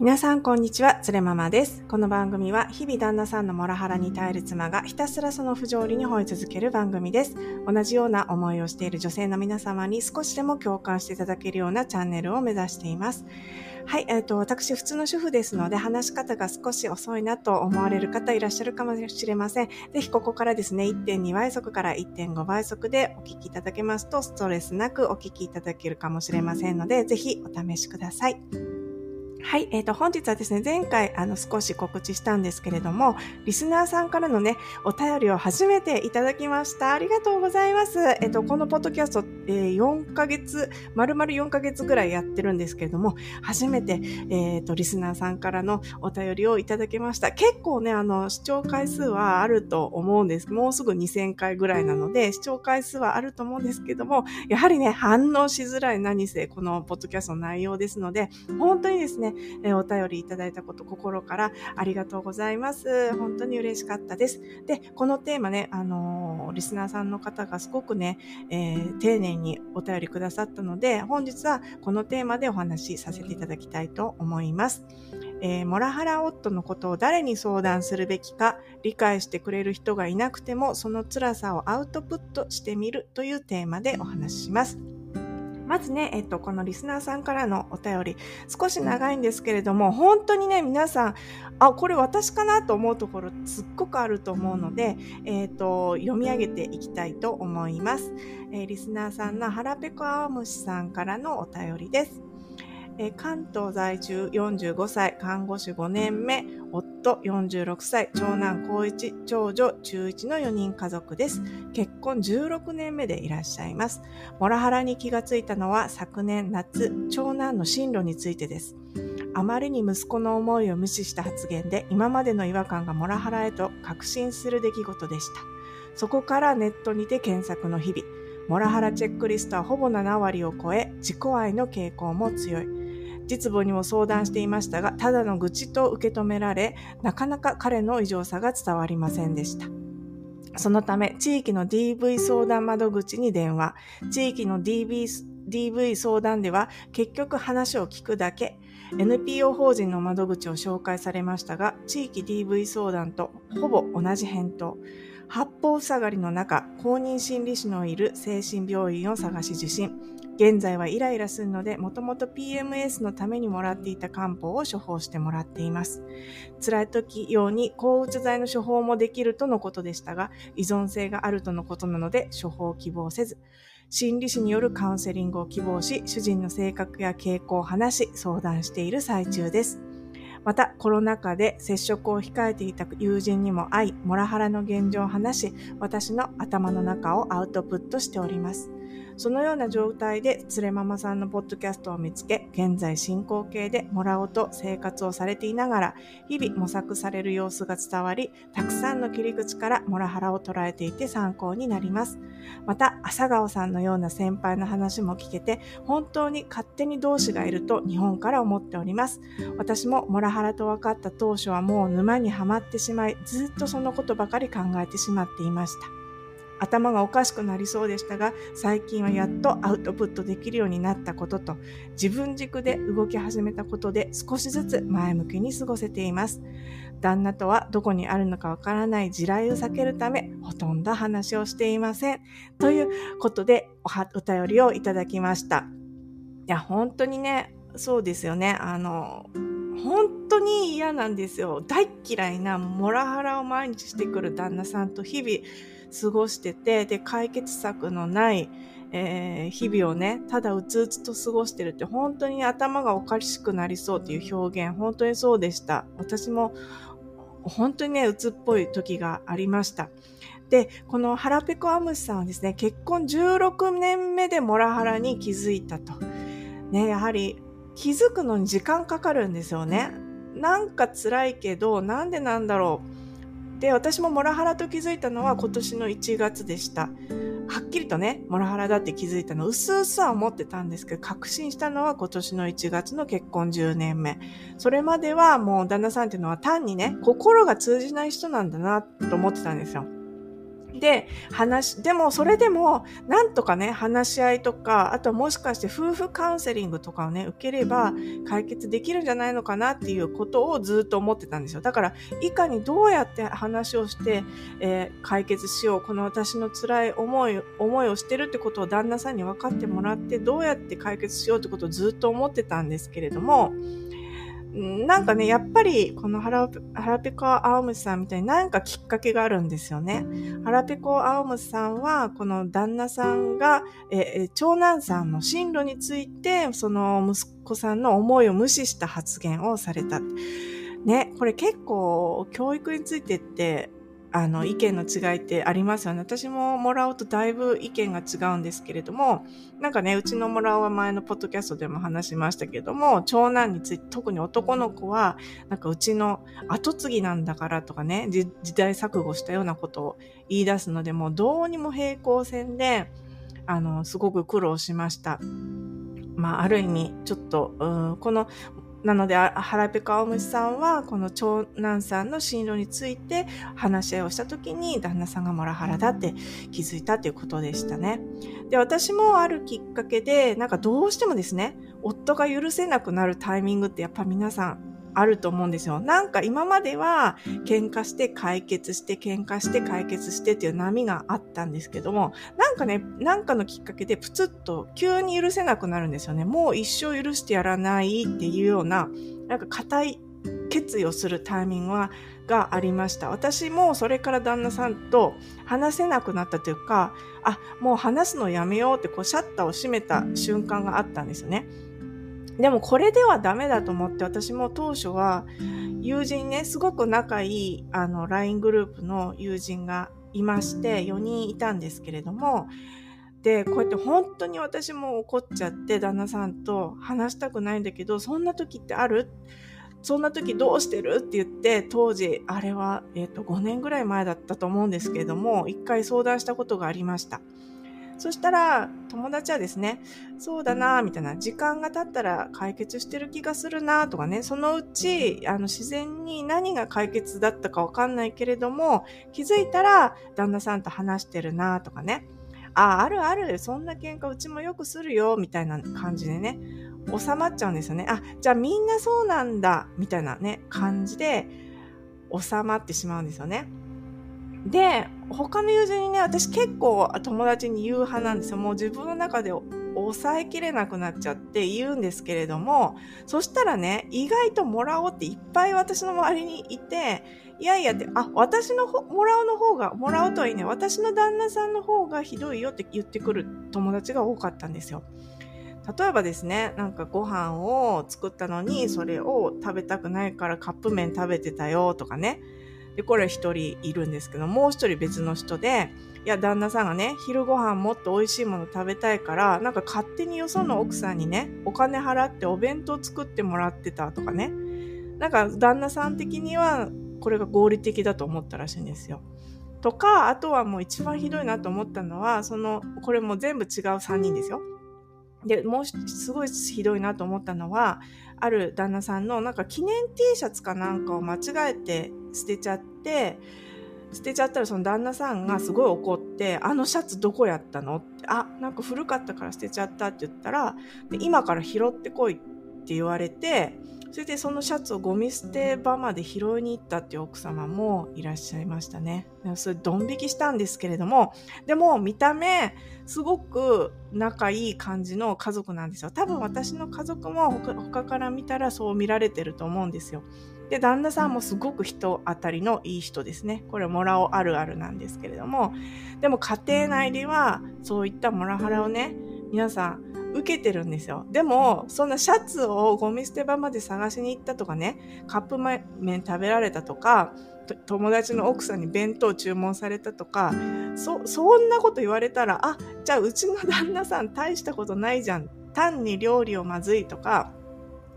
皆さん、こんにちは。つれママです。この番組は、日々旦那さんのモラハラに耐える妻がひたすらその不条理に吠え続ける番組です。同じような思いをしている女性の皆様に少しでも共感していただけるようなチャンネルを目指しています。はい、えっ、ー、と、私、普通の主婦ですので、話し方が少し遅いなと思われる方いらっしゃるかもしれません。ぜひ、ここからですね、1.2倍速から1.5倍速でお聞きいただけますと、ストレスなくお聞きいただけるかもしれませんので、ぜひお試しください。はい。えっ、ー、と、本日はですね、前回、あの、少し告知したんですけれども、リスナーさんからのね、お便りを初めていただきました。ありがとうございます。えっ、ー、と、このポッドキャスト、えー、4ヶ月、丸々4ヶ月ぐらいやってるんですけれども、初めて、えっ、と、リスナーさんからのお便りをいただきました。結構ね、あの、視聴回数はあると思うんです。もうすぐ2000回ぐらいなので、視聴回数はあると思うんですけども、やはりね、反応しづらい何せ、このポッドキャストの内容ですので、本当にですね、えお便りいただいたこと心からありがとうございます。本当に嬉しかったです。で、このテーマね、あの、リスナーさんの方がすごくね、えー、丁寧にお便りくださったので、本日はこのテーマでお話しさせていただきたいと思います。えー、モラハラ夫のことを誰に相談するべきか、理解してくれる人がいなくても、その辛さをアウトプットしてみるというテーマでお話しします。まずね、えっと、このリスナーさんからのお便り、少し長いんですけれども、本当にね、皆さん、あ、これ私かなと思うところ、すっごくあると思うので、えっと、読み上げていきたいと思います。えー、リスナーさんの腹ペコアオムシさんからのお便りです。え関東在住45歳、看護師5年目、夫46歳、長男高1、長女中1の4人家族です。結婚16年目でいらっしゃいます。モラハラに気がついたのは昨年夏、長男の進路についてです。あまりに息子の思いを無視した発言で今までの違和感がモラハラへと確信する出来事でした。そこからネットにて検索の日々。モラハラチェックリストはほぼ7割を超え、自己愛の傾向も強い。実母にも相談していましたが、ただの愚痴と受け止められ、なかなか彼の異常さが伝わりませんでした。そのため、地域の DV 相談窓口に電話、地域の DV, DV 相談では結局話を聞くだけ、NPO 法人の窓口を紹介されましたが、地域 DV 相談とほぼ同じ返答。八方塞がりの中、公認心理師のいる精神病院を探し受診。現在はイライラするので、もともと PMS のためにもらっていた漢方を処方してもらっています。辛い時用に抗うつ剤の処方もできるとのことでしたが、依存性があるとのことなので処方を希望せず、心理師によるカウンセリングを希望し、主人の性格や傾向を話し、相談している最中です。また、コロナ禍で接触を控えていた友人にも会い、モラハラの現状を話し、私の頭の中をアウトプットしております。そのような状態で、つれママさんのポッドキャストを見つけ、現在進行形でもらおうと生活をされていながら、日々模索される様子が伝わり、たくさんの切り口からモラハラを捉えていて参考になります。また、朝顔さんのような先輩の話も聞けて、本当に勝手に同志がいると日本から思っております。私もモラハラと分かった当初はもう沼にはまってしまい、ずっとそのことばかり考えてしまっていました。頭がおかしくなりそうでしたが、最近はやっとアウトプットできるようになったことと、自分軸で動き始めたことで少しずつ前向きに過ごせています。旦那とはどこにあるのかわからない地雷を避けるため、ほとんど話をしていません。ということでお、便りをいただきました。いや、本当にね、そうですよね。あの、本当に嫌なんですよ。大嫌いなモラハラを毎日してくる旦那さんと日々、過ごしてて、で、解決策のない、えー、日々をね、ただうつうつと過ごしてるって本当に頭がおかしくなりそうっていう表現、本当にそうでした。私も本当にね、うつっぽい時がありました。で、この腹ペコアムシさんはですね、結婚16年目でモラハラに気づいたと。ね、やはり気づくのに時間かかるんですよね。なんか辛いけど、なんでなんだろう。で、私もモラハラと気づいたのは今年の1月でした。はっきりとね、モラハラだって気づいたの、うすうすは思ってたんですけど、確信したのは今年の1月の結婚10年目。それまではもう旦那さんっていうのは単にね、心が通じない人なんだなと思ってたんですよ。で、話、でもそれでも、なんとかね、話し合いとか、あとはもしかして夫婦カウンセリングとかをね、受ければ解決できるんじゃないのかなっていうことをずっと思ってたんですよ。だから、いかにどうやって話をして、えー、解決しよう。この私の辛い思い、思いをしてるってことを旦那さんに分かってもらって、どうやって解決しようってことをずっと思ってたんですけれども、なんかね、やっぱり、この腹ペコ青虫さんみたいになんかきっかけがあるんですよね。腹ペコ青虫さんは、この旦那さんが、え長男さんの進路について、その息子さんの思いを無視した発言をされた。ね、これ結構、教育についてって、あの、意見の違いってありますよね。私ももらおうとだいぶ意見が違うんですけれども、なんかね、うちのもらおうは前のポッドキャストでも話しましたけども、長男について、特に男の子は、なんかうちの後継ぎなんだからとかね、時代錯誤したようなことを言い出すので、もうどうにも平行線で、あの、すごく苦労しました。まあ、ある意味、ちょっと、このなので、腹ペコ青虫さんは、この長男さんの進路について話し合いをしたときに、旦那さんがモラハラだって気づいたということでしたね。で、私もあるきっかけで、なんかどうしてもですね、夫が許せなくなるタイミングってやっぱ皆さんあると思うんですよ。なんか今までは喧嘩して解決して喧嘩して解決してっていう波があったんですけども、なんかね、なんかのきっかけでプツッと急に許せなくなるんですよね。もう一生許してやらないっていうような、なんか固い決意をするタイミングはがありました。私もそれから旦那さんと話せなくなったというか、あ、もう話すのやめようってこうシャッターを閉めた瞬間があったんですよね。でもこれではダメだと思って私も当初は友人ね、すごく仲いいあの LINE グループの友人がいまして4人いたんですけれども、で、こうやって本当に私も怒っちゃって旦那さんと話したくないんだけど、そんな時ってある？そんな時どうしてる？って言って、当時、あれは、えっ、ー、と、5年ぐらい前だったと思うんですけれども、一回相談したことがありました。そしたら、友達はですね、そうだな、みたいな、時間が経ったら解決してる気がするな、とかね、そのうち、あの、自然に何が解決だったかわかんないけれども、気づいたら、旦那さんと話してるな、とかね、あ、あるある、そんな喧嘩うちもよくするよ、みたいな感じでね、収まっちゃうんですよね。あ、じゃあみんなそうなんだ、みたいなね、感じで収まってしまうんですよね。で、他の友人にね、私結構友達に言う派なんですよ。もう自分の中で抑えきれなくなっちゃって言うんですけれども、そしたらね、意外ともらおうっていっぱい私の周りにいて、いやいやって、あ、私の、もらうの方が、もらうとはいいね、私の旦那さんの方がひどいよって言ってくる友達が多かったんですよ。例えばですね、なんかご飯を作ったのに、それを食べたくないからカップ麺食べてたよとかね。で、これ一人いるんですけど、もう一人別の人で、いや、旦那さんがね、昼ご飯もっと美味しいもの食べたいから、なんか勝手によその奥さんにね、お金払ってお弁当作ってもらってたとかね。なんか旦那さん的にはこれが合理的だと思ったらしいんですよ。とか、あとはもう一番ひどいなと思ったのは、その、これも全部違う3人ですよ。で、もうすごいひどいなと思ったのは、ある旦那さんのなんか記念 T シャツかなんかを間違えて捨てちゃって、捨てちゃったらその旦那さんがすごい怒って、あのシャツどこやったのって、あ、なんか古かったから捨てちゃったって言ったら、で今から拾ってこいって言われて、それでそのシャツをゴミ捨て場まで拾いに行ったっていう奥様もいらっしゃいましたね。それドン引きしたんですけれども、でも見た目すごく仲いい感じの家族なんですよ。多分私の家族も他から見たらそう見られてると思うんですよ。で、旦那さんもすごく人当たりのいい人ですね。これモラオあるあるなんですけれども、でも家庭内ではそういったモラハラをね、皆さん受けてるんですよ。でも、そんなシャツをゴミ捨て場まで探しに行ったとかね、カップ麺食べられたとか、友達の奥さんに弁当注文されたとか、そ、そんなこと言われたら、あ、じゃあうちの旦那さん大したことないじゃん。単に料理をまずいとか、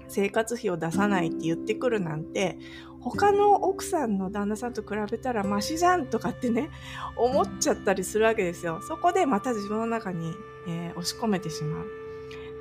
生活費を出さないって言ってくるなんて、他の奥さんの旦那さんと比べたらマシじゃんとかってね、思っちゃったりするわけですよ。そこでまた自分の中に、えー、押し込めてしまう。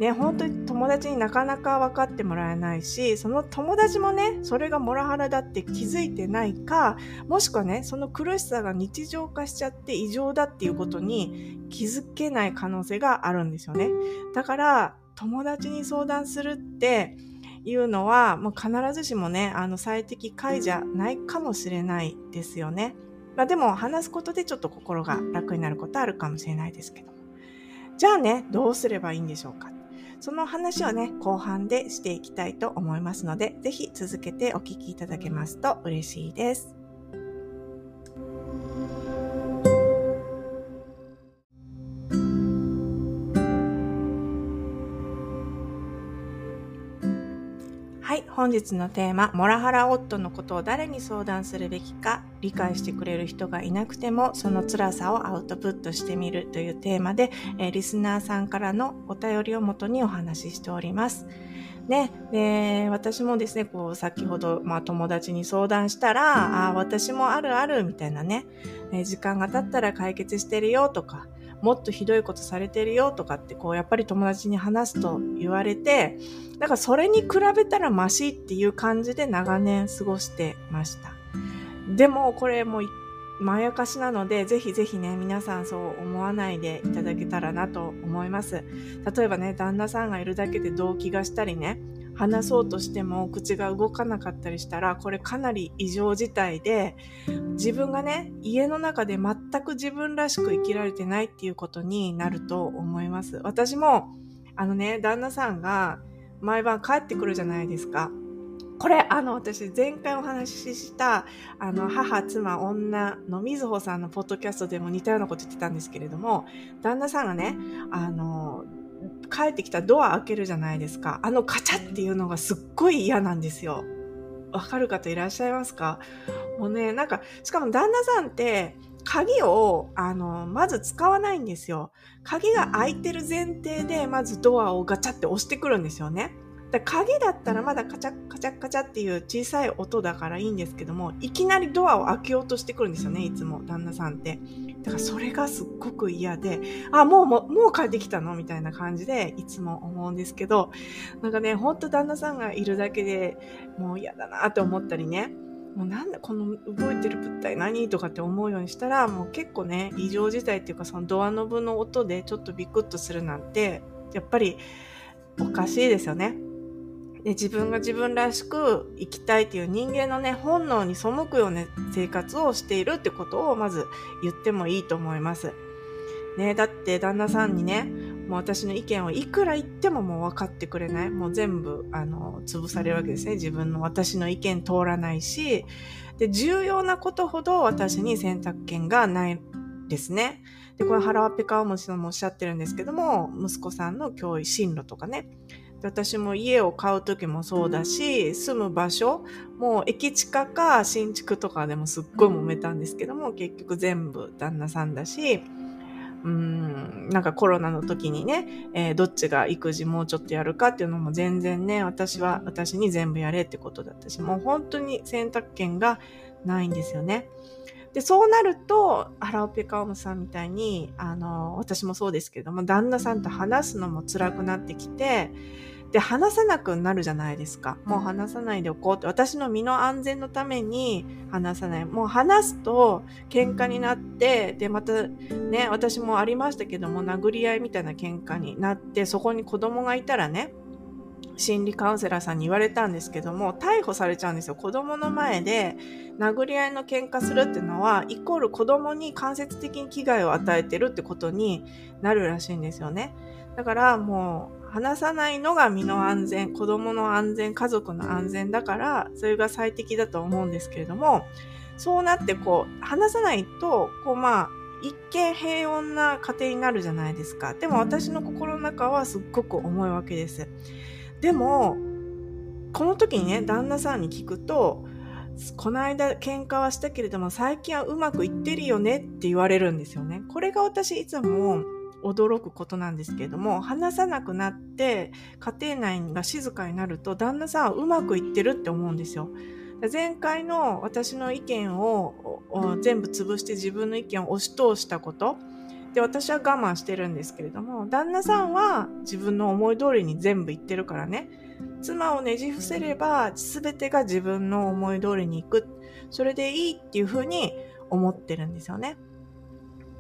ね、本当に友達になかなか分かってもらえないし、その友達もね、それがモラハラだって気づいてないか、もしくはね、その苦しさが日常化しちゃって異常だっていうことに気づけない可能性があるんですよね。だから、友達に相談するって、いうのは、まあ必ずしもね、あの最適解じゃないかもしれないですよね。まあでも話すことでちょっと心が楽になることあるかもしれないですけども。じゃあね、どうすればいいんでしょうか。その話をね、後半でしていきたいと思いますので、ぜひ続けてお聞きいただけますと嬉しいです。本日のテーマ、モラハラ夫のことを誰に相談するべきか、理解してくれる人がいなくても、その辛さをアウトプットしてみるというテーマで、えー、リスナーさんからのお便りをもとにお話ししております。ね、で、私もですね、こう、先ほど、まあ、友達に相談したら、あ私もあるある、みたいなね、え時間が経ったら解決してるよとか、もっとひどいことされてるよとかってこうやっぱり友達に話すと言われて、だかそれに比べたらマシっていう感じで長年過ごしてました。でもこれもうまやかしなので、ぜひぜひね、皆さんそう思わないでいただけたらなと思います。例えばね、旦那さんがいるだけで動機がしたりね、話そうとしても口が動かなかったりしたら、これかなり異常事態で、自分がね、家の中で全く自分らしく生きられてないっていうことになると思います。私も、あのね、旦那さんが毎晩帰ってくるじゃないですか。これ、あの、私、前回お話しした、あの、母、妻、女のみずほさんのポッドキャストでも似たようなこと言ってたんですけれども、旦那さんがね、あの、帰ってきたドア開けるじゃないですか。あのカチャっていうのがすっごい嫌なんですよ。わかる方いらっしゃいますか？もうね、なんか、しかも旦那さんって、鍵を、あの、まず使わないんですよ。鍵が開いてる前提で、まずドアをガチャって押してくるんですよね。だ鍵だったらまだカチャカチャカチャっていう小さい音だからいいんですけども、いきなりドアを開けようとしてくるんですよね、いつも、旦那さんって。だからそれがすっごく嫌で、あ、もう、もう、もう帰ってきたのみたいな感じで、いつも思うんですけど、なんかね、ほんと旦那さんがいるだけでもう嫌だなって思ったりね、もうなんだこの動いてる物体何とかって思うようにしたら、もう結構ね、異常事態っていうかそのドアノブの音でちょっとビクッとするなんて、やっぱりおかしいですよね。で自分が自分らしく生きたいっていう人間のね、本能に背くような生活をしているってことをまず言ってもいいと思います。ね、だって旦那さんにね、もう私の意見をいくら言ってももう分かってくれない。もう全部、あの、潰されるわけですね。自分の私の意見通らないし、で、重要なことほど私に選択権がないですね。で、これ腹ワペカオムシさんもおっしゃってるんですけども、息子さんの教育進路とかね、私も家を買う時もそうだし、住む場所も駅近か新築とかでもすっごい揉めたんですけども、結局全部旦那さんだし、うん、なんかコロナの時にね、えー、どっちが育児もうちょっとやるかっていうのも全然ね、私は、私に全部やれってことだったし、もう本当に選択権がないんですよね。で、そうなると、アラオペカオムさんみたいに、あの、私もそうですけども、旦那さんと話すのも辛くなってきて、で、話さなくなるじゃないですか。もう話さないでおこうって。私の身の安全のために話さない。もう話すと喧嘩になって、で、またね、私もありましたけども、殴り合いみたいな喧嘩になって、そこに子供がいたらね、心理カウンセラーさんに言われたんですけども、逮捕されちゃうんですよ。子供の前で殴り合いの喧嘩するっていうのは、イコール子供に間接的に危害を与えてるってことになるらしいんですよね。だからもう、話さないのが身の安全、子供の安全、家族の安全だから、それが最適だと思うんですけれども、そうなってこう、話さないと、こうまあ、一見平穏な家庭になるじゃないですか。でも私の心の中はすっごく重いわけです。でも、この時にね、旦那さんに聞くと、この間喧嘩はしたけれども最近はうまくいってるよねって言われるんですよね。これが私いつも驚くことなんですけれども、話さなくなって家庭内が静かになると旦那さんはうまくいってるって思うんですよ。前回の私の意見を全部潰して自分の意見を押し通したことで、私は我慢してるんですけれども、旦那さんは自分の思い通りに全部言ってるからね、妻をねじ伏せれば全てが自分の思い通りに行く。それでいいっていうふうに思ってるんですよね。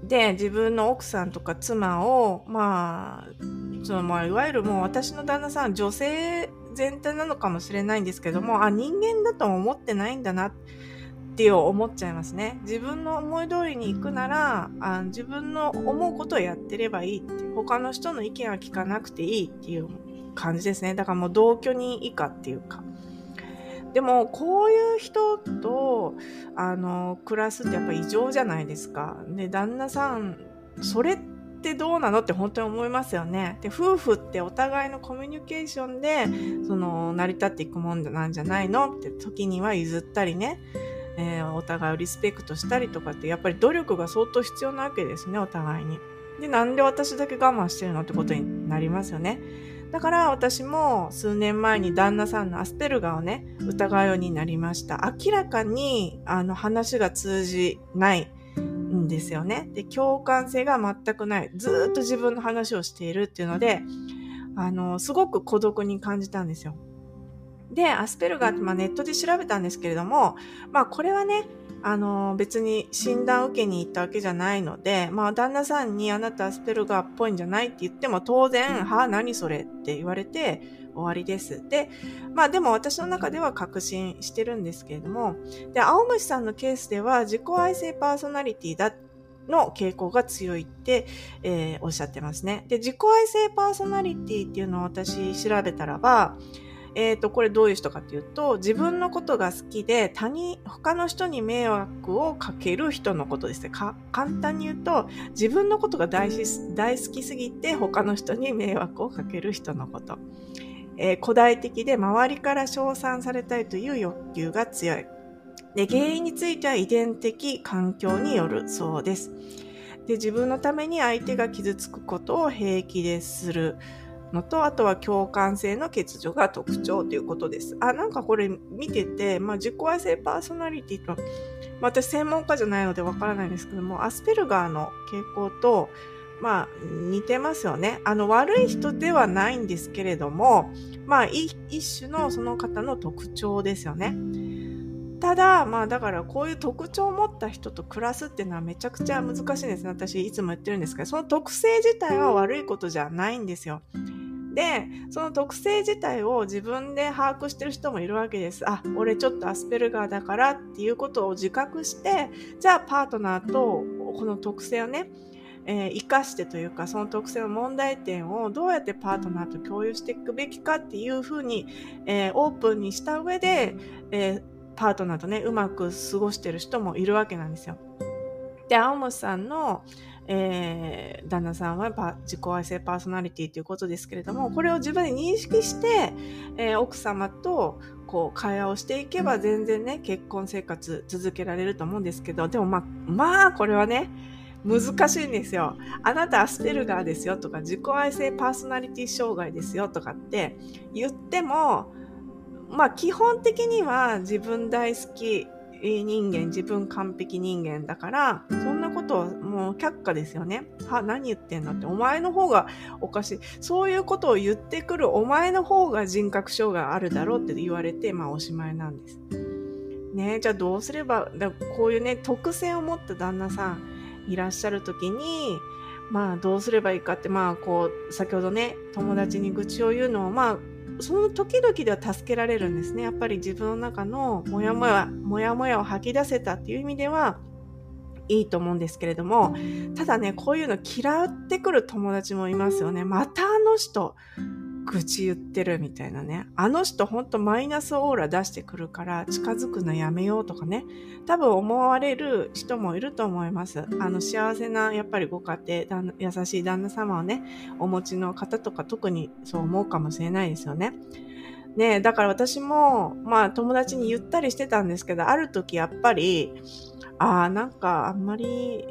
で、自分の奥さんとか妻を、まあ、そのまあ、いわゆるもう私の旦那さん、女性全体なのかもしれないんですけども、あ、人間だと思ってないんだなって思っちゃいますね。自分の思い通りに行くなら、あ自分の思うことをやってればいいって、他の人の意見は聞かなくていいっていう感じですね。だからもう同居人以下っていうか。でも、こういう人と、あの、暮らすってやっぱ異常じゃないですか。で、旦那さん、それってどうなのって本当に思いますよね。で、夫婦ってお互いのコミュニケーションで、その、成り立っていくもんなんじゃないのって時には譲ったりね、えー、お互いをリスペクトしたりとかって、やっぱり努力が相当必要なわけですね、お互いに。で、なんで私だけ我慢してるのってことになりますよね。だから私も数年前に旦那さんのアスペルガーをね、疑うようになりました。明らかにあの話が通じないんですよね。で、共感性が全くない。ずっと自分の話をしているっていうので、あの、すごく孤独に感じたんですよ。で、アスペルガーって、まあ、ネットで調べたんですけれども、まあ、これはね、あの、別に診断受けに行ったわけじゃないので、まあ、旦那さんにあなたアスペルガーっぽいんじゃないって言っても、当然、はあ、何それって言われて終わりです。で、まあ、でも私の中では確信してるんですけれども、で、青虫さんのケースでは、自己愛性パーソナリティだの傾向が強いって、えー、おっしゃってますね。で、自己愛性パーソナリティっていうのを私調べたらば、えっ、ー、と、これどういう人かっていうと、自分のことが好きで、他人、他の人に迷惑をかける人のことですね。か簡単に言うと、自分のことが大大好きすぎて、他の人に迷惑をかける人のこと。えー、古代的で周りから称賛されたいという欲求が強い。で、原因については遺伝的環境によるそうです。で、自分のために相手が傷つくことを平気でする。のと、あとは共感性の欠如が特徴ということです。あ、なんかこれ見てて、まあ、自己愛性パーソナリティと、まあ、私専門家じゃないのでわからないんですけども、アスペルガーの傾向と、まあ、似てますよね。あの、悪い人ではないんですけれども、まあ、一種のその方の特徴ですよね。ただ、まあだからこういう特徴を持った人と暮らすっていうのはめちゃくちゃ難しいんですね。私いつも言ってるんですけど、その特性自体は悪いことじゃないんですよ。で、その特性自体を自分で把握してる人もいるわけです。あ、俺ちょっとアスペルガーだからっていうことを自覚して、じゃあパートナーとこの特性をね、えー、生かしてというか、その特性の問題点をどうやってパートナーと共有していくべきかっていうふうに、えー、オープンにした上で、えー、パートナーとね、うまく過ごしてる人もいるわけなんですよ。で、青本さんの、えー、旦那さんは自己愛性パーソナリティということですけれども、これを自分で認識して、えー、奥様とこう会話をしていけば全然ね、結婚生活続けられると思うんですけど、でもまあ、まあ、これはね、難しいんですよ。あなたアスペルガーですよとか、自己愛性パーソナリティ障害ですよとかって言っても、まあ基本的には自分大好き人間、自分完璧人間だから、そんなことはもう却下ですよね。は、何言ってんのって、お前の方がおかしい。そういうことを言ってくるお前の方が人格障害あるだろうって言われて、まあおしまいなんです。ねじゃあどうすれば、だこういうね、特性を持った旦那さんいらっしゃるときに、まあどうすればいいかって、まあこう、先ほどね、友達に愚痴を言うのを、まあその時々では助けられるんですね。やっぱり自分の中のモヤモヤ、モヤモヤを吐き出せたっていう意味では、いいと思うんですけれども、ただね、こういうの嫌ってくる友達もいますよね。またあの人、愚痴言ってるみたいなね。あの人ほんとマイナスオーラ出してくるから近づくのやめようとかね。多分思われる人もいると思います。あの幸せなやっぱりご家庭、優しい旦那様をね、お持ちの方とか特にそう思うかもしれないですよね。ねだから私も、まあ友達に言ったりしてたんですけど、ある時やっぱり、ああ、なんかあんまり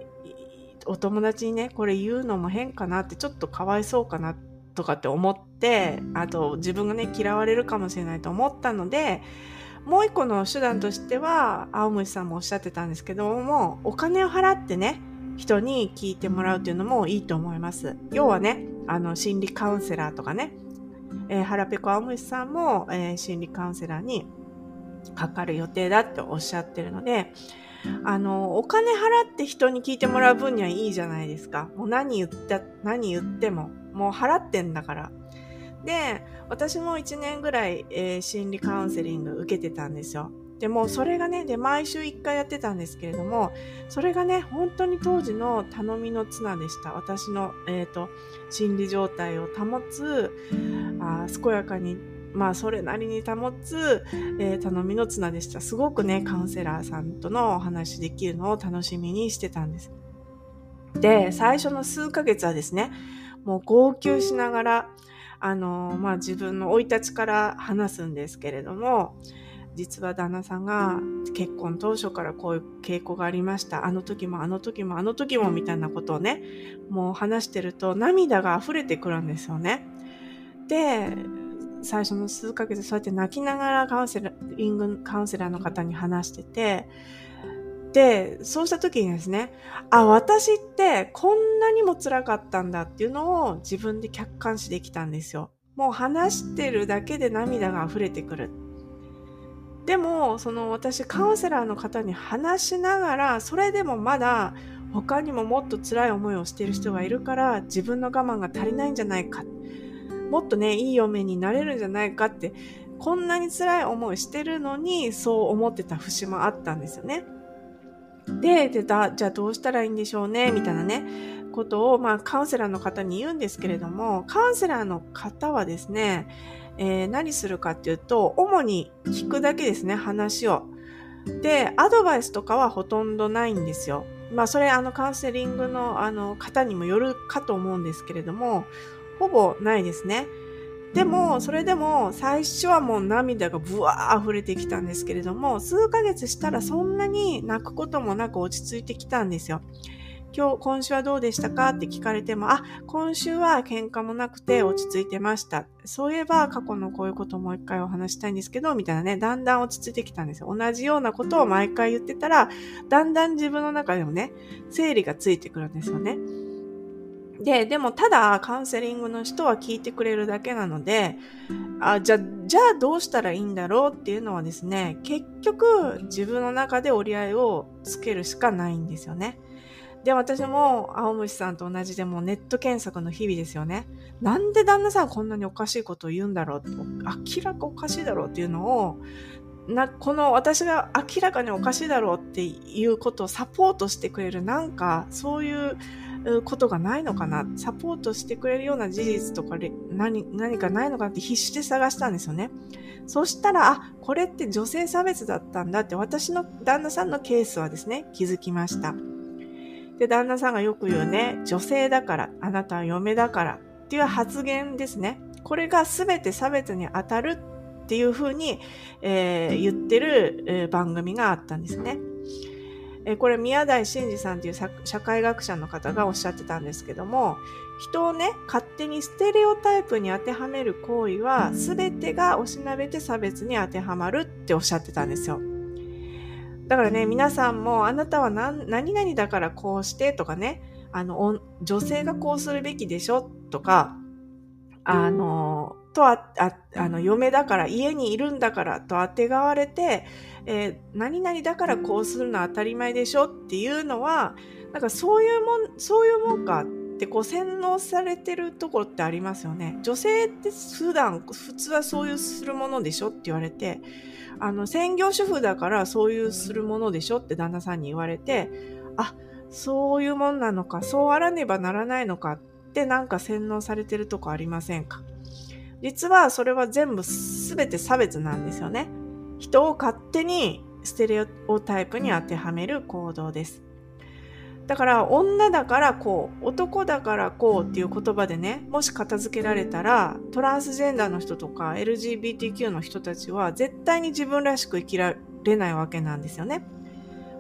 お友達にね、これ言うのも変かなって、ちょっとかわいそうかなとかって思って、あと自分がね、嫌われるかもしれないと思ったので、もう一個の手段としては、青虫さんもおっしゃってたんですけども、お金を払ってね、人に聞いてもらうっていうのもいいと思います。要はね、あの、心理カウンセラーとかね、えー、腹ペコ青虫さんも、えー、心理カウンセラーにかかる予定だっておっしゃってるので、あの、お金払って人に聞いてもらう分にはいいじゃないですか。もう何言った、何言っても、もう払ってんだから。で、私も1年ぐらい、えー、心理カウンセリング受けてたんですよ。でもそれがね、で、毎週1回やってたんですけれども、それがね、本当に当時の頼みの綱でした。私の、え、ー、と、心理状態を保つ、あ健やかに、まあ、それなりに保つ、えー、頼みの綱でした。すごくね、カウンセラーさんとのお話できるのを楽しみにしてたんです。で、最初の数ヶ月はですね、もう号泣しながら、あの、まあ、自分の生い立ちから話すんですけれども、実は旦那さんが結婚当初からこういう傾向がありました。あの時もあの時もあの時もみたいなことをね、もう話してると涙が溢れてくるんですよね。で、最初の数ヶ月そうやって泣きながらカウンセラリング、カウンセラーの方に話してて、で、そうした時にですね、あ、私ってこんなにも辛かったんだっていうのを自分で客観視できたんですよ。もう話してるだけで涙が溢れてくる。でも、その私カウンセラーの方に話しながら、それでもまだ他にももっと辛い思いをしている人がいるから自分の我慢が足りないんじゃないか。もっとね、いい嫁になれるんじゃないかって、こんなに辛い思いしてるのにそう思ってた節もあったんですよね。で、でだじゃあどうしたらいいんでしょうね、みたいなね、ことを、まあ、カウンセラーの方に言うんですけれども、カウンセラーの方はですね、えー、何するかっていうと、主に聞くだけですね、話を。で、アドバイスとかはほとんどないんですよ。まあ、それ、あの、カウンセリングの、あの、方にもよるかと思うんですけれども、ほぼないですね。でも、それでも、最初はもう涙がブワー溢れてきたんですけれども、数ヶ月したらそんなに泣くこともなく落ち着いてきたんですよ。今日、今週はどうでしたか？って聞かれても、あ、今週は喧嘩もなくて落ち着いてました。そういえば過去のこういうことをもう一回お話したいんですけど、みたいなね、だんだん落ち着いてきたんですよ。同じようなことを毎回言ってたら、だんだん自分の中でもね、整理がついてくるんですよね。で、でもただカウンセリングの人は聞いてくれるだけなので、あじゃ、じゃあどうしたらいいんだろうっていうのはですね、結局自分の中で折り合いをつけるしかないんですよね。で、私も青虫さんと同じでもうネット検索の日々ですよね。なんで旦那さんこんなにおかしいことを言うんだろう明らかおかしいだろうっていうのを、な、この私が明らかにおかしいだろうっていうことをサポートしてくれるなんかそういうことがないのかなサポートしてくれるような事実とか何何かないのかなって必死で探したんですよね。そしたら、あ、これって女性差別だったんだって私の旦那さんのケースはですね、気づきました。で、旦那さんがよく言うね、女性だから、あなたは嫁だからっていう発言ですね。これが全て差別に当たるっていうふうに、えー、言ってる、えー、番組があったんですね。えー、これ宮台真司さんという社会学者の方がおっしゃってたんですけども、人をね、勝手にステレオタイプに当てはめる行為は、全てがおしなべて差別に当てはまるっておっしゃってたんですよ。だからね、皆さんもあなたは何何々だからこうしてとかね、あの、女性がこうするべきでしょとか、あの、とあ、ああの、嫁だから、家にいるんだからとあてがわれて、えー、何々だからこうするのは当たり前でしょっていうのは、なんかそういうもん、そういうもんかってこう洗脳されてるところってありますよね。女性って普段、普通はそういうするものでしょって言われて、あの、専業主婦だからそういうするものでしょって旦那さんに言われて、あ、そういうもんなのか、そうあらねばならないのかってなんか洗脳されてるとこありませんか？実はそれは全部すべて差別なんですよね。人を勝手にステレオタイプに当てはめる行動です。だから女だからこう、男だからこうっていう言葉でね、もし片付けられたら、トランスジェンダーの人とか LGBTQ の人たちは絶対に自分らしく生きられないわけなんですよね。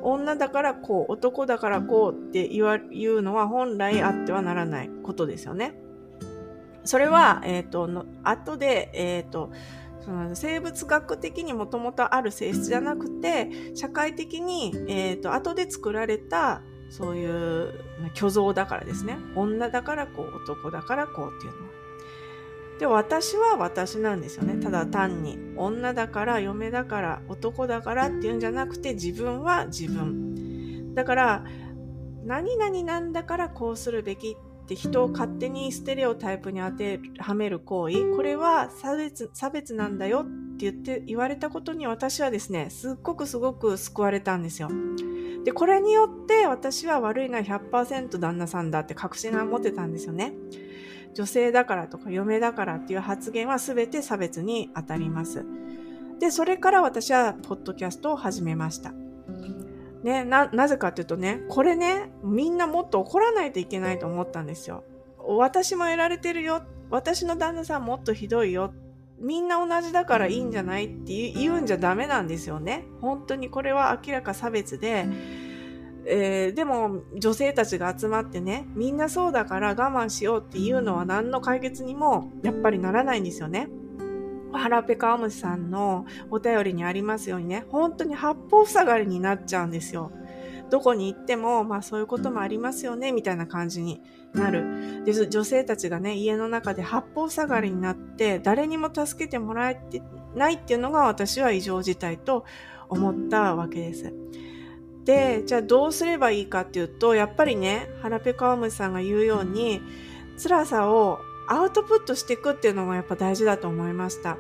女だからこう、男だからこうって言わ言うのは本来あってはならないことですよね。それは、えっ、ー、と、の後で、えっ、ー、と、その生物学的にもともとある性質じゃなくて、社会的に、え、ー、と、後で作られたそういう虚像だからですね。女だからこう、男だからこうっていうのは。で、私は私なんですよね。ただ単に、女だから、嫁だから、男だからっていうんじゃなくて、自分は自分。だから、何々なんだからこうするべきって人を勝手にステレオタイプに当てはめる行為、これは差別、差別なんだよって言って、言われたことに私はですね、すっごくすごく救われたんですよ。で、これによって私は悪いのは100%旦那さんだって確信が持ってたんですよね。女性だからとか嫁だからっていう発言は全て差別に当たります。で、それから私はポッドキャストを始めました。ね、な、なぜかっていうとね、これね、みんなもっと怒らないといけないと思ったんですよ。私も得られてるよ。私の旦那さんもっとひどいよ。みんな同じだからいいんじゃないって言うんじゃダメなんですよね。本当にこれは明らか差別で、えー、でも女性たちが集まってね、みんなそうだから我慢しようっていうのは何の解決にもやっぱりならないんですよね。ハラペカオムシさんのお便りにありますようにね、本当に八方塞がりになっちゃうんですよ。どこに行っても、まあそういうこともありますよね、みたいな感じになる。で、女性たちがね、家の中で八方塞がりになって、誰にも助けてもらえてないっていうのが私は異常事態と思ったわけです。で、じゃあどうすればいいかっていうと、やっぱりね、ハラペカオムさんが言うように、辛さをアウトプットしていくっていうのがやっぱ大事だと思いました。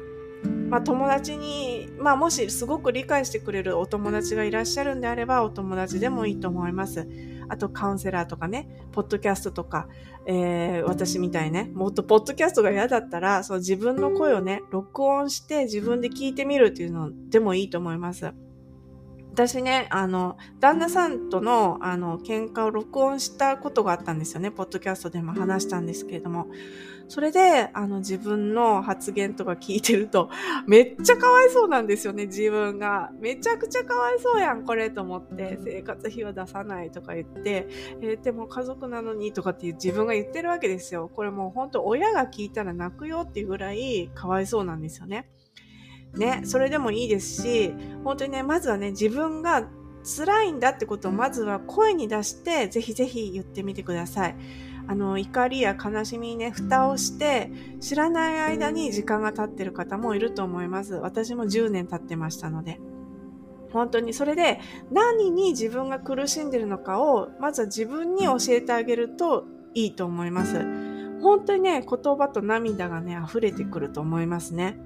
まあ、友達に、まあ、もしすごく理解してくれるお友達がいらっしゃるんであれば、お友達でもいいと思います。あと、カウンセラーとかね、ポッドキャストとか、えー、私みたいね、もっとポッドキャストが嫌だったら、その自分の声をね、録音して自分で聞いてみるっていうのでもいいと思います。私ね、あの、旦那さんとの、あの、喧嘩を録音したことがあったんですよね。ポッドキャストでも話したんですけれども。それで、あの、自分の発言とか聞いてると、めっちゃかわいそうなんですよね、自分が。めちゃくちゃかわいそうやん、これと思って、生活費は出さないとか言って、えー、でも家族なのにとかっていう自分が言ってるわけですよ。これもう本当親が聞いたら泣くよっていうぐらいかわいそうなんですよね。ね、それでもいいですし、本当にね、まずはね、自分が辛いんだってことをまずは声に出して、ぜひぜひ言ってみてください。あの、怒りや悲しみにね、蓋をして、知らない間に時間が経ってる方もいると思います。私も10年経ってましたので。本当にそれで何に自分が苦しんでるのかをまずは自分に教えてあげるといいと思います。本当にね、言葉と涙がね、溢れてくると思いますね。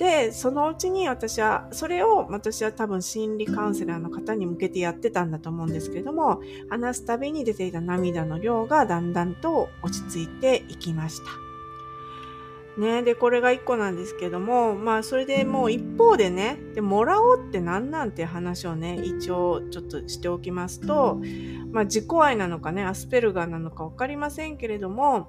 で、そのうちに私は、それを私は多分心理カウンセラーの方に向けてやってたんだと思うんですけれども、話すたびに出ていた涙の量がだんだんと落ち着いていきました。ね、で、これが一個なんですけども、まあ、それでもう一方でね、で、もらおうって何なんて話をね、一応ちょっとしておきますと、まあ、自己愛なのかね、アスペルガーなのかわかりませんけれども、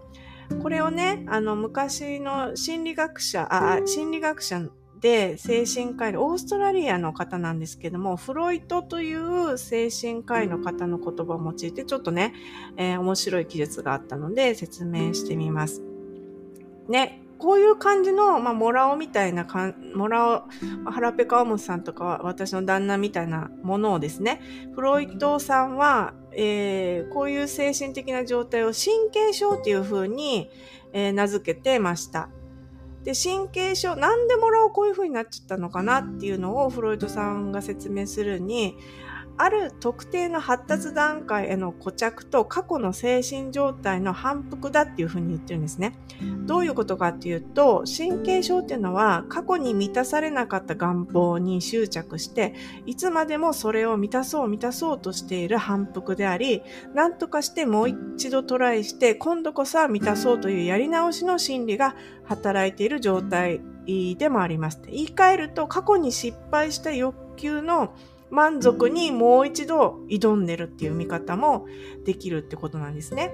これをね、あの、昔の心理学者、あ、心理学者で精神科医のオーストラリアの方なんですけども、フロイトという精神科医の方の言葉を用いて、ちょっとね、えー、面白い記述があったので説明してみます。ね、こういう感じの、まあ、モラオみたいなかん、モラオ、ハラペカオムさんとかは私の旦那みたいなものをですね、フロイトさんは、えー、こういう精神的な状態を神経症っていう風に、えー、名付けてました。で、神経症、なんでもらおこういう風になっちゃったのかなっていうのをフロイトさんが説明するに、ある特定の発達段階への固着と過去の精神状態の反復だっていうふうに言ってるんですね。どういうことかっていうと、神経症っていうのは過去に満たされなかった願望に執着して、いつまでもそれを満たそう満たそうとしている反復であり、何とかしてもう一度トライして、今度こそは満たそうというやり直しの心理が働いている状態でもあります。言い換えると、過去に失敗した欲求の満足にもう一度挑んでるっていう見方もできるってことなんですね。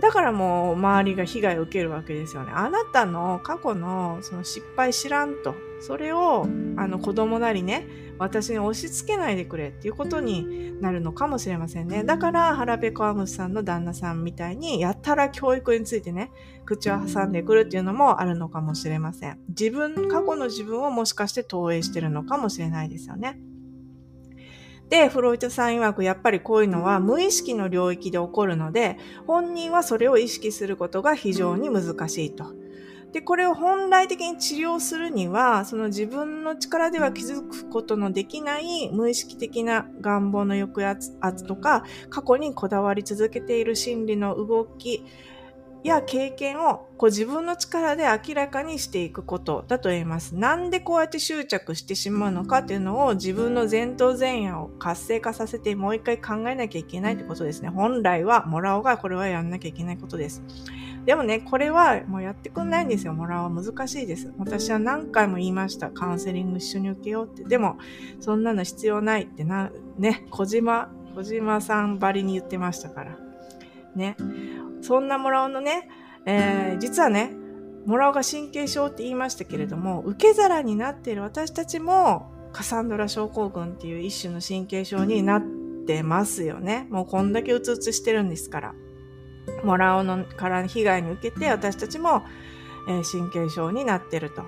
だからもう周りが被害を受けるわけですよね。あなたの過去のその失敗知らんと。それをあの子供なりね、私に押し付けないでくれっていうことになるのかもしれませんね。だから腹ペコアムスさんの旦那さんみたいにやったら教育についてね、口を挟んでくるっていうのもあるのかもしれません。自分、過去の自分をもしかして投影してるのかもしれないですよね。で、フロイトさん曰くやっぱりこういうのは無意識の領域で起こるので、本人はそれを意識することが非常に難しいと。で、これを本来的に治療するには、その自分の力では気づくことのできない無意識的な願望の抑圧とか、過去にこだわり続けている心理の動き、や経験をこう自分の力で明らかにしていくことだと言います。なんでこうやって執着してしまうのかっていうのを自分の前頭前野を活性化させてもう一回考えなきゃいけないってことですね。本来はもらおうがこれはやんなきゃいけないことです。でもね、これはもうやってくんないんですよ。もらおう難しいです。私は何回も言いました。カウンセリング一緒に受けようって。でも、そんなの必要ないってな、ね、小島、小島さんばりに言ってましたから。ね。そんなもらおうのね、えー、実はね、もらおうが神経症って言いましたけれども、受け皿になっている私たちも、カサンドラ症候群っていう一種の神経症になってますよね。もうこんだけうつうつしてるんですから。もらおうのから被害に受けて私たちも、えー、神経症になってると。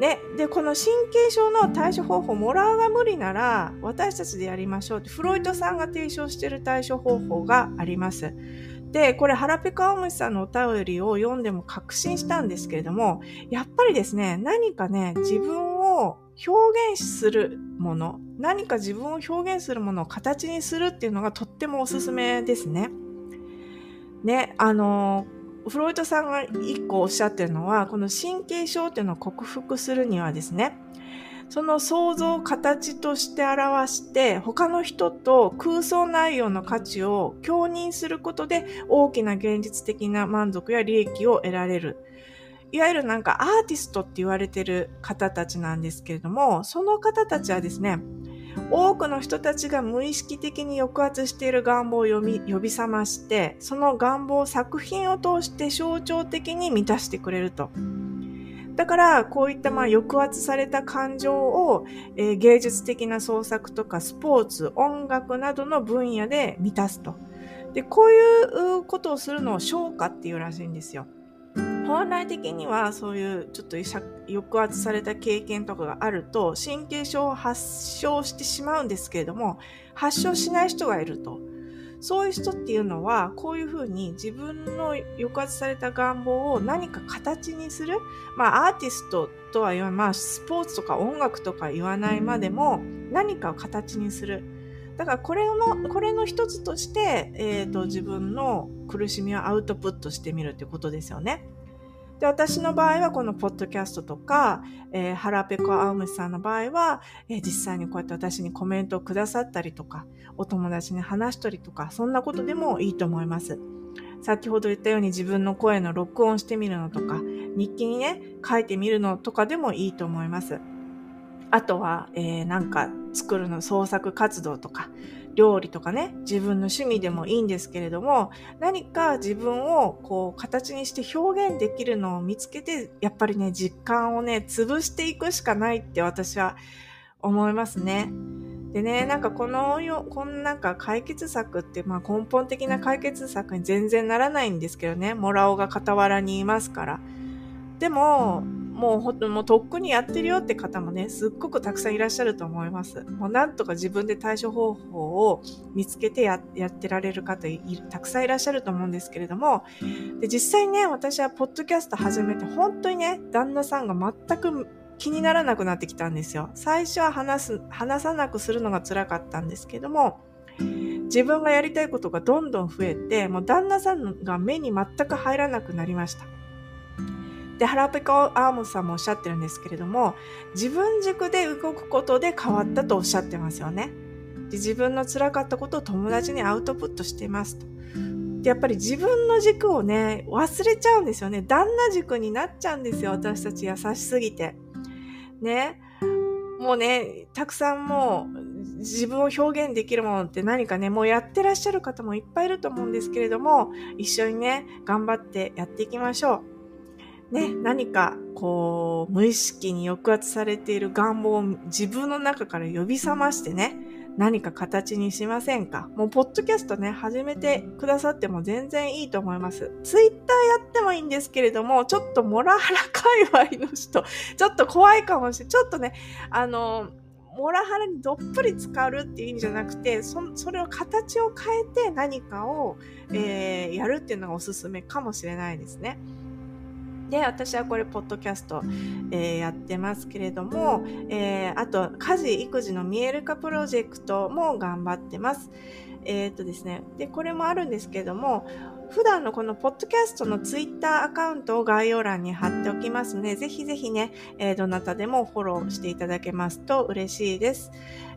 ね、で、この神経症の対処方法、もらうが無理なら私たちでやりましょうって、フロイトさんが提唱している対処方法があります。で、これ、腹ペカオムシさんのお便りを読んでも確信したんですけれども、やっぱりですね、何かね、自分を表現するもの、何か自分を表現するものを形にするっていうのがとってもおすすめですね。ね、あの、フロイトさんが一個おっしゃってるのは、この神経症っていうのを克服するにはですね、その想像を形として表して、他の人と空想内容の価値を共認することで大きな現実的な満足や利益を得られる。いわゆるなんかアーティストって言われてる方たちなんですけれども、その方たちはですね、多くの人たちが無意識的に抑圧している願望を呼び呼び覚まして、その願望を作品を通して象徴的に満たしてくれると。だから、こういったまあ抑圧された感情を、えー、芸術的な創作とかスポーツ、音楽などの分野で満たすと。で、こういうことをするのを昇華っていうらしいんですよ。本来的にはそういうちょっと抑圧された経験とかがあると神経症を発症してしまうんですけれども発症しない人がいると。そういう人っていうのは、こういうふうに自分の抑圧された願望を何か形にする。まあ、アーティストとは言わない、まあ、スポーツとか音楽とか言わないまでも、何かを形にする。だから、これの、これの一つとして、えっ、ー、と、自分の苦しみをアウトプットしてみるってことですよね。で、私の場合はこのポッドキャストとか、えー、ハラペコアウムさんの場合は、えー、実際にこうやって私にコメントをくださったりとか、お友達に話したりとか、そんなことでもいいと思います。先ほど言ったように自分の声の録音してみるのとか、日記にね、書いてみるのとかでもいいと思います。あとは、えー、なんか作るの創作活動とか、料理とかね、自分の趣味でもいいんですけれども、何か自分をこう形にして表現できるのを見つけて、やっぱりね、実感をね、潰していくしかないって私は思いますね。でね、なんかこのよ、このなんか解決策って、まあ根本的な解決策に全然ならないんですけどね、モラオが傍らにいますから。でも、もうほんと、もうとっくにやってるよって方もね、すっごくたくさんいらっしゃると思います。もうなんとか自分で対処方法を見つけてややってられる方たくさんいらっしゃると思うんですけれども、で実際ね、私はポッドキャスト始めて、本当にね、旦那さんが全く気にならなくなってきたんですよ。最初は話す、話さなくするのが辛かったんですけども、自分がやりたいことがどんどん増えて、もう旦那さんが目に全く入らなくなりました。で、ハラペカアーモンさんもおっしゃってるんですけれども、自分軸で動くことで変わったとおっしゃってますよね。で自分の辛かったことを友達にアウトプットしてますと。で、やっぱり自分の軸をね、忘れちゃうんですよね。旦那軸になっちゃうんですよ。私たち優しすぎて。ね。もうね、たくさんもう自分を表現できるものって何かね、もうやってらっしゃる方もいっぱいいると思うんですけれども、一緒にね、頑張ってやっていきましょう。ね、何かこう無意識に抑圧されている願望を自分の中から呼び覚ましてね、何か形にしませんか？もう、ポッドキャストね、始めてくださっても全然いいと思います。ツイッターやってもいいんですけれども、ちょっとモラハラ界隈の人、ちょっと怖いかもしれない。ちょっとね、あの、モラハラにどっぷり浸かるっていう意味じゃなくて、そそれを形を変えて何かを、えー、やるっていうのがおすすめかもしれないですね。で、私はこれ、ポッドキャスト、えー、やってますけれども、えー、あと、家事、育児の見える化プロジェクトも頑張ってます。えっ、とですね、で、これもあるんですけども、普段のこのポッドキャストのツイッターアカウントを概要欄に貼っておきますので、ぜひぜひね、えー、どなたでもフォローしていただけますと嬉しいです。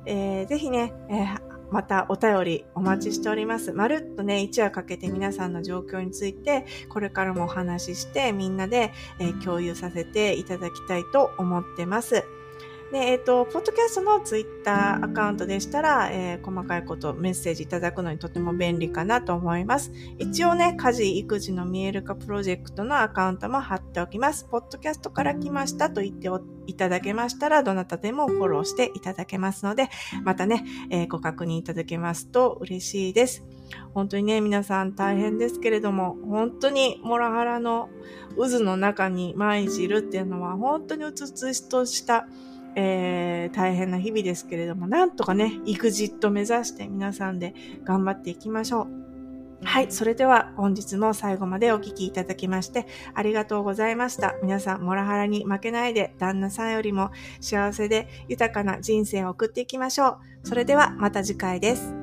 えー、ぜひね、えー、またお便りお待ちしております。まるっとね、一夜かけて皆さんの状況について、これからもお話しして、みんなで、えー、共有させていただきたいと思ってます。で、えっ、ー、と、ポッドキャストのツイッターアカウントでしたら、えー、細かいことメッセージいただくのにとても便利かなと思います。一応ね、家事、育児の見える化プロジェクトのアカウントも貼っておきます。ポッドキャストから来ましたと言っていただけましたら、どなたでもフォローしていただけますので、またね、えー、ご確認いただけますと嬉しいです。本当にね、皆さん大変ですけれども、本当にモラハラの渦の中に毎日いるっていうのは、本当にうつつしとしたえー、大変な日々ですけれども、なんとかね、育児と目指して皆さんで頑張っていきましょう。はい。それでは本日も最後までお聴きいただきましてありがとうございました。皆さん、モラハラに負けないで旦那さんよりも幸せで豊かな人生を送っていきましょう。それではまた次回です。